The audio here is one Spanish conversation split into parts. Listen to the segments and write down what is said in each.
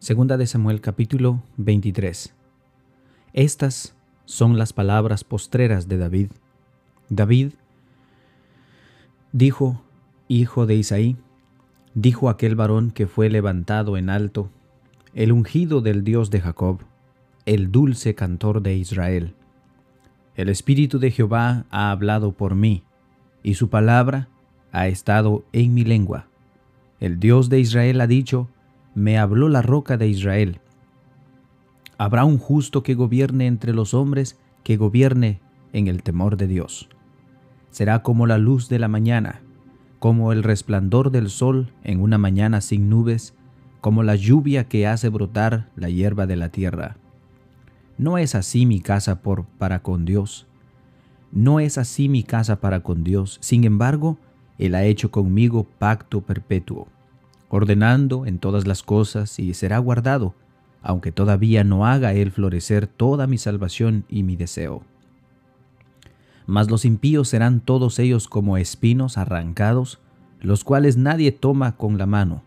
Segunda de Samuel capítulo 23. Estas son las palabras postreras de David. David dijo, hijo de Isaí, dijo aquel varón que fue levantado en alto, el ungido del Dios de Jacob, el dulce cantor de Israel. El Espíritu de Jehová ha hablado por mí, y su palabra ha estado en mi lengua. El Dios de Israel ha dicho, me habló la roca de Israel. Habrá un justo que gobierne entre los hombres, que gobierne en el temor de Dios. Será como la luz de la mañana, como el resplandor del sol en una mañana sin nubes, como la lluvia que hace brotar la hierba de la tierra. No es así mi casa por para con Dios. No es así mi casa para con Dios. Sin embargo, Él ha hecho conmigo pacto perpetuo ordenando en todas las cosas y será guardado, aunque todavía no haga él florecer toda mi salvación y mi deseo. Mas los impíos serán todos ellos como espinos arrancados, los cuales nadie toma con la mano,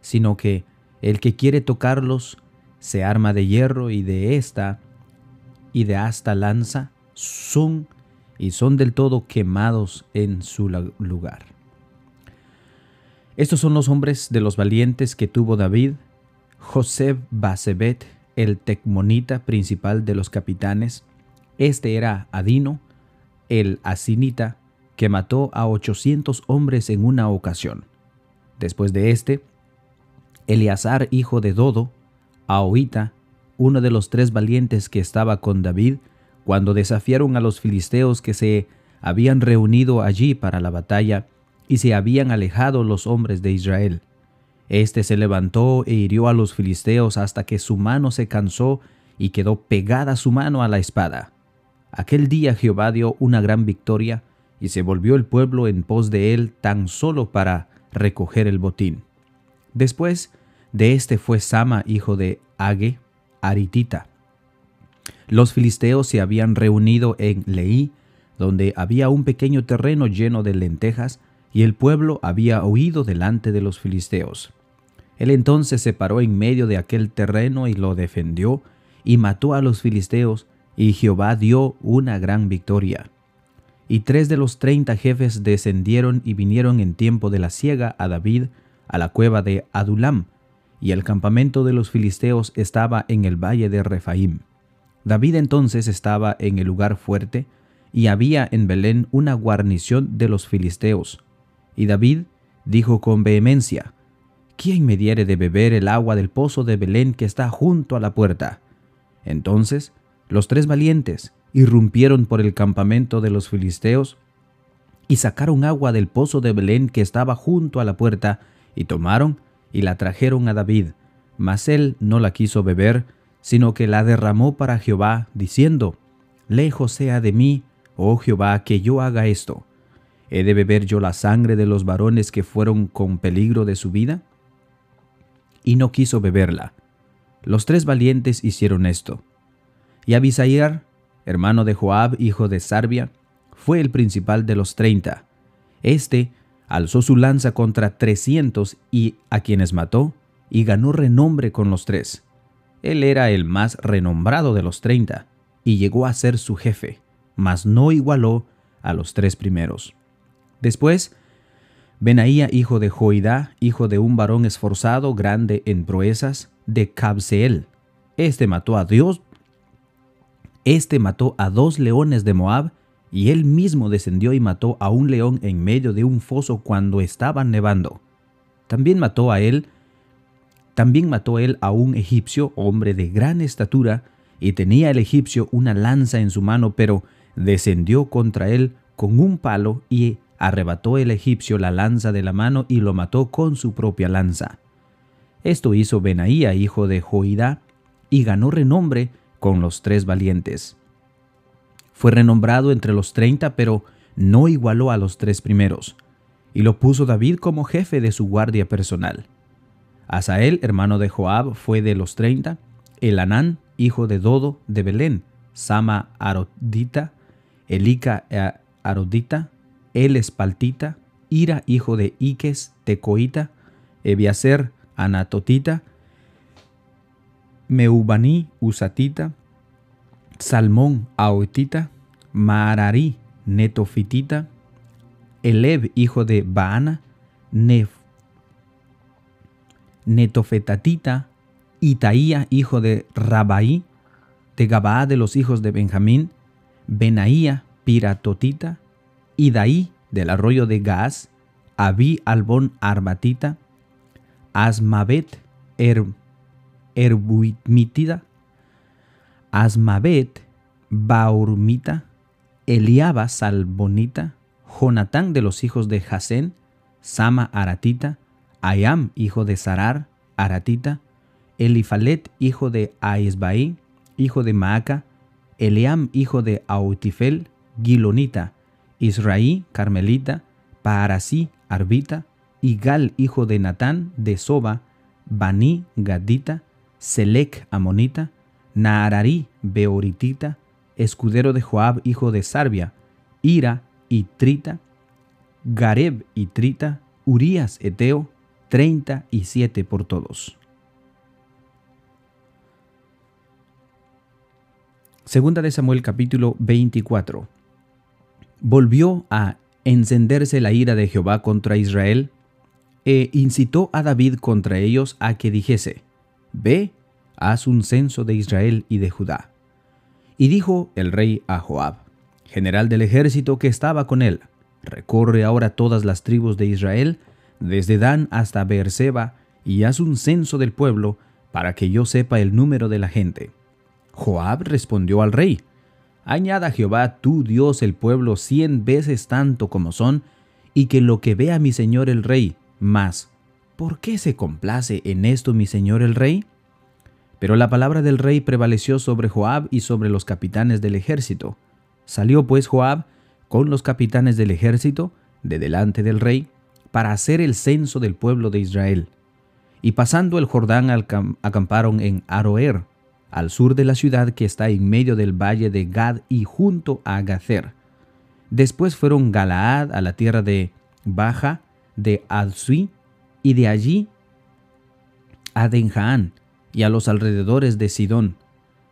sino que el que quiere tocarlos se arma de hierro y de esta y de hasta lanza son y son del todo quemados en su lugar. Estos son los hombres de los valientes que tuvo David, José Basebet, el tecmonita principal de los capitanes. Este era Adino, el asinita, que mató a 800 hombres en una ocasión. Después de este, Eleazar, hijo de Dodo, Ahoita, uno de los tres valientes que estaba con David, cuando desafiaron a los filisteos que se habían reunido allí para la batalla, y se habían alejado los hombres de Israel. Este se levantó e hirió a los filisteos hasta que su mano se cansó y quedó pegada su mano a la espada. Aquel día Jehová dio una gran victoria y se volvió el pueblo en pos de él tan solo para recoger el botín. Después de este fue Sama, hijo de Age, Aritita. Los filisteos se habían reunido en Leí, donde había un pequeño terreno lleno de lentejas, y el pueblo había huido delante de los filisteos. Él entonces se paró en medio de aquel terreno y lo defendió, y mató a los filisteos, y Jehová dio una gran victoria. Y tres de los treinta jefes descendieron y vinieron en tiempo de la siega a David, a la cueva de Adulam, y el campamento de los filisteos estaba en el valle de Refaim. David entonces estaba en el lugar fuerte, y había en Belén una guarnición de los filisteos. Y David dijo con vehemencia, ¿quién me diere de beber el agua del pozo de Belén que está junto a la puerta? Entonces los tres valientes irrumpieron por el campamento de los filisteos y sacaron agua del pozo de Belén que estaba junto a la puerta, y tomaron y la trajeron a David. Mas él no la quiso beber, sino que la derramó para Jehová, diciendo, Lejos sea de mí, oh Jehová, que yo haga esto ¿He de beber yo la sangre de los varones que fueron con peligro de su vida? Y no quiso beberla. Los tres valientes hicieron esto. Y Abisair, hermano de Joab, hijo de Sarbia, fue el principal de los treinta. Este alzó su lanza contra trescientos y a quienes mató, y ganó renombre con los tres. Él era el más renombrado de los treinta, y llegó a ser su jefe, mas no igualó a los tres primeros. Después, Benaía, hijo de Joidá, hijo de un varón esforzado, grande en proezas, de Cabseel. Este mató a Dios. Este mató a dos leones de Moab, y él mismo descendió y mató a un león en medio de un foso cuando estaba nevando. También mató a él, también mató él a un egipcio, hombre de gran estatura, y tenía el egipcio una lanza en su mano, pero descendió contra él con un palo y arrebató el egipcio la lanza de la mano y lo mató con su propia lanza. Esto hizo Benaía, hijo de Joidá, y ganó renombre con los tres valientes. Fue renombrado entre los treinta, pero no igualó a los tres primeros, y lo puso David como jefe de su guardia personal. Asael, hermano de Joab, fue de los treinta, Elanán, hijo de Dodo, de Belén, Sama Arodita, Elica eh, Arodita, el espaltita, Ira hijo de Iques Tecoita, Ebiaser Anatotita, Meubaní Usatita, Salmón Aotita, Maararí Netofitita, Eleb hijo de Baana, Nef, Netofetatita, Itaía hijo de Rabaí, de de los hijos de Benjamín, Benaía Piratotita, Idaí del arroyo de Gaas, Abí Albón Arbatita, Asmabet er, Erbuitmitida, Asmabet Baurmita, Eliaba Salbonita, Jonatán de los hijos de Jasén, Sama Aratita, Ayam hijo de Sarar, Aratita, Elifalet hijo de Aesbaí, hijo de Maaca, Eliam hijo de Autifel, Gilonita, Israí, Carmelita, Paarasí, Arbita, Igal, hijo de Natán, de Soba, Bani, Gadita, Selec, Amonita, Naararí, Beoritita, escudero de Joab, hijo de Sarbia, Ira, y Trita, Gareb y Trita, Urías, Eteo, treinta y siete por todos. Segunda de Samuel capítulo 24. Volvió a encenderse la ira de Jehová contra Israel, e incitó a David contra ellos a que dijese, Ve, haz un censo de Israel y de Judá. Y dijo el rey a Joab, general del ejército que estaba con él, recorre ahora todas las tribus de Israel, desde Dan hasta Beerseba, y haz un censo del pueblo, para que yo sepa el número de la gente. Joab respondió al rey, Añada Jehová tu Dios el pueblo cien veces tanto como son, y que lo que vea mi señor el rey, más, ¿por qué se complace en esto mi señor el rey? Pero la palabra del rey prevaleció sobre Joab y sobre los capitanes del ejército. Salió pues Joab con los capitanes del ejército de delante del rey para hacer el censo del pueblo de Israel. Y pasando el Jordán acamparon en Aroer, al sur de la ciudad que está en medio del valle de Gad y junto a Gazer. Después fueron Galaad a la tierra de Baja, de Adsui, y de allí a Denjaán y a los alrededores de Sidón.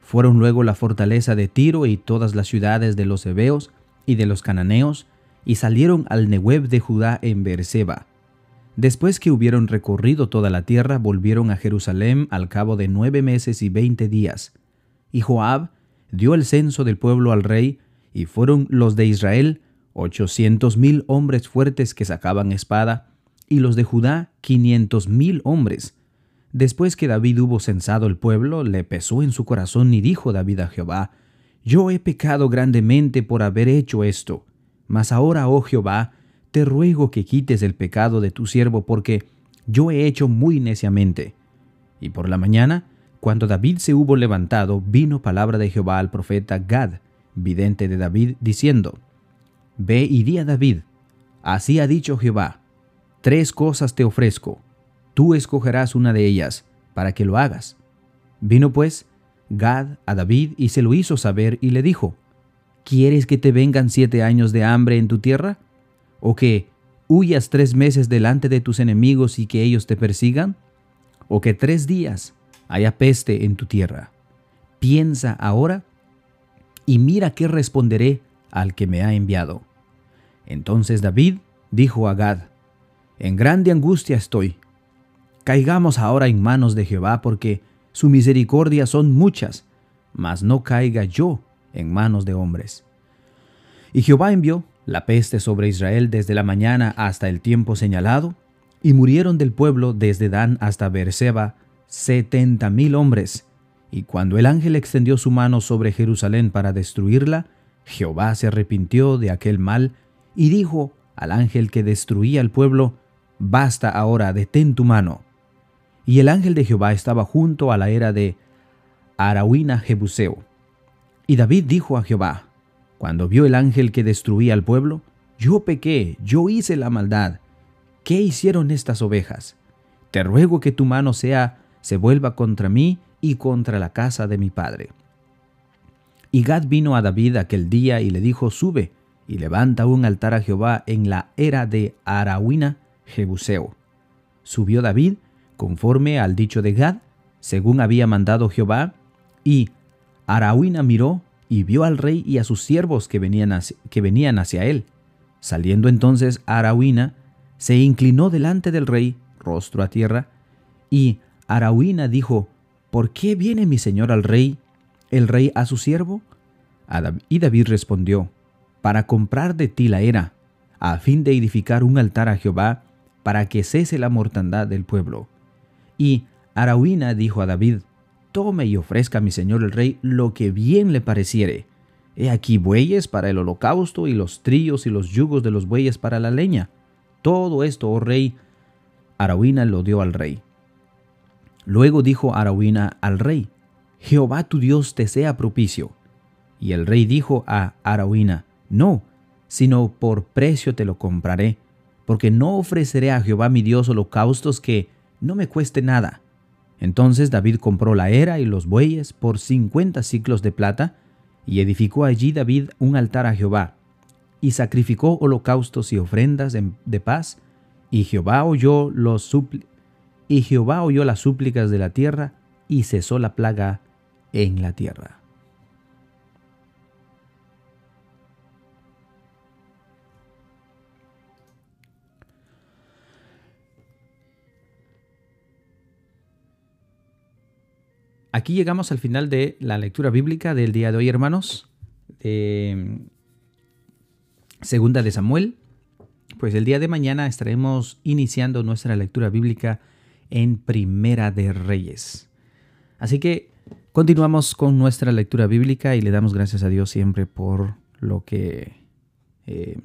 Fueron luego la fortaleza de Tiro y todas las ciudades de los hebeos y de los cananeos, y salieron al Nehueb de Judá en Beerseba. Después que hubieron recorrido toda la tierra, volvieron a Jerusalén al cabo de nueve meses y veinte días. Y Joab dio el censo del pueblo al rey, y fueron los de Israel ochocientos mil hombres fuertes que sacaban espada, y los de Judá quinientos mil hombres. Después que David hubo censado el pueblo, le pesó en su corazón y dijo David a Jehová, Yo he pecado grandemente por haber hecho esto. Mas ahora, oh Jehová, te ruego que quites el pecado de tu siervo, porque yo he hecho muy neciamente. Y por la mañana, cuando David se hubo levantado, vino palabra de Jehová al profeta Gad, vidente de David, diciendo, Ve y di a David, así ha dicho Jehová, tres cosas te ofrezco, tú escogerás una de ellas, para que lo hagas. Vino pues Gad a David y se lo hizo saber y le dijo, ¿Quieres que te vengan siete años de hambre en tu tierra? ¿O que huyas tres meses delante de tus enemigos y que ellos te persigan? ¿O que tres días haya peste en tu tierra? Piensa ahora y mira qué responderé al que me ha enviado. Entonces David dijo a Gad, En grande angustia estoy. Caigamos ahora en manos de Jehová, porque su misericordia son muchas, mas no caiga yo en manos de hombres. Y Jehová envió la peste sobre Israel desde la mañana hasta el tiempo señalado, y murieron del pueblo desde Dan hasta Beerseba setenta mil hombres. Y cuando el ángel extendió su mano sobre Jerusalén para destruirla, Jehová se arrepintió de aquel mal y dijo al ángel que destruía el pueblo, Basta ahora, detén tu mano. Y el ángel de Jehová estaba junto a la era de Arauina Jebuseo. Y David dijo a Jehová, cuando vio el ángel que destruía al pueblo, yo pequé, yo hice la maldad. ¿Qué hicieron estas ovejas? Te ruego que tu mano sea, se vuelva contra mí y contra la casa de mi padre. Y Gad vino a David aquel día y le dijo, sube y levanta un altar a Jehová en la era de Arauina, Jebuseo. Subió David, conforme al dicho de Gad, según había mandado Jehová, y Araúna miró y vio al rey y a sus siervos que venían hacia, que venían hacia él. Saliendo entonces Araúna, se inclinó delante del rey, rostro a tierra, y Araúna dijo, ¿Por qué viene mi señor al rey, el rey a su siervo? Y David respondió, Para comprar de ti la era, a fin de edificar un altar a Jehová, para que cese la mortandad del pueblo. Y Araúna dijo a David, Tome y ofrezca a mi señor el rey lo que bien le pareciere. He aquí bueyes para el holocausto y los trillos y los yugos de los bueyes para la leña. Todo esto, oh rey, Araúna lo dio al rey. Luego dijo Araúna al rey, Jehová tu Dios te sea propicio. Y el rey dijo a Araúna, No, sino por precio te lo compraré, porque no ofreceré a Jehová mi Dios holocaustos que no me cueste nada. Entonces David compró la era y los bueyes por cincuenta ciclos de plata, y edificó allí David un altar a Jehová, y sacrificó holocaustos y ofrendas de paz, y Jehová oyó los y Jehová oyó las súplicas de la tierra, y cesó la plaga en la tierra. Aquí llegamos al final de la lectura bíblica del día de hoy, hermanos. segunda de Samuel. Pues el día de mañana estaremos iniciando nuestra lectura bíblica en Primera de Reyes. Así que continuamos con nuestra lectura bíblica y le damos gracias a Dios siempre por lo que eh,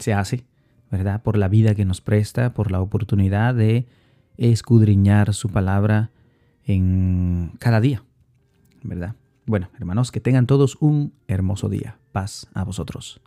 se hace, ¿verdad? Por la vida que nos presta, por la oportunidad de escudriñar su palabra en cada día, ¿verdad? Bueno, hermanos, que tengan todos un hermoso día. Paz a vosotros.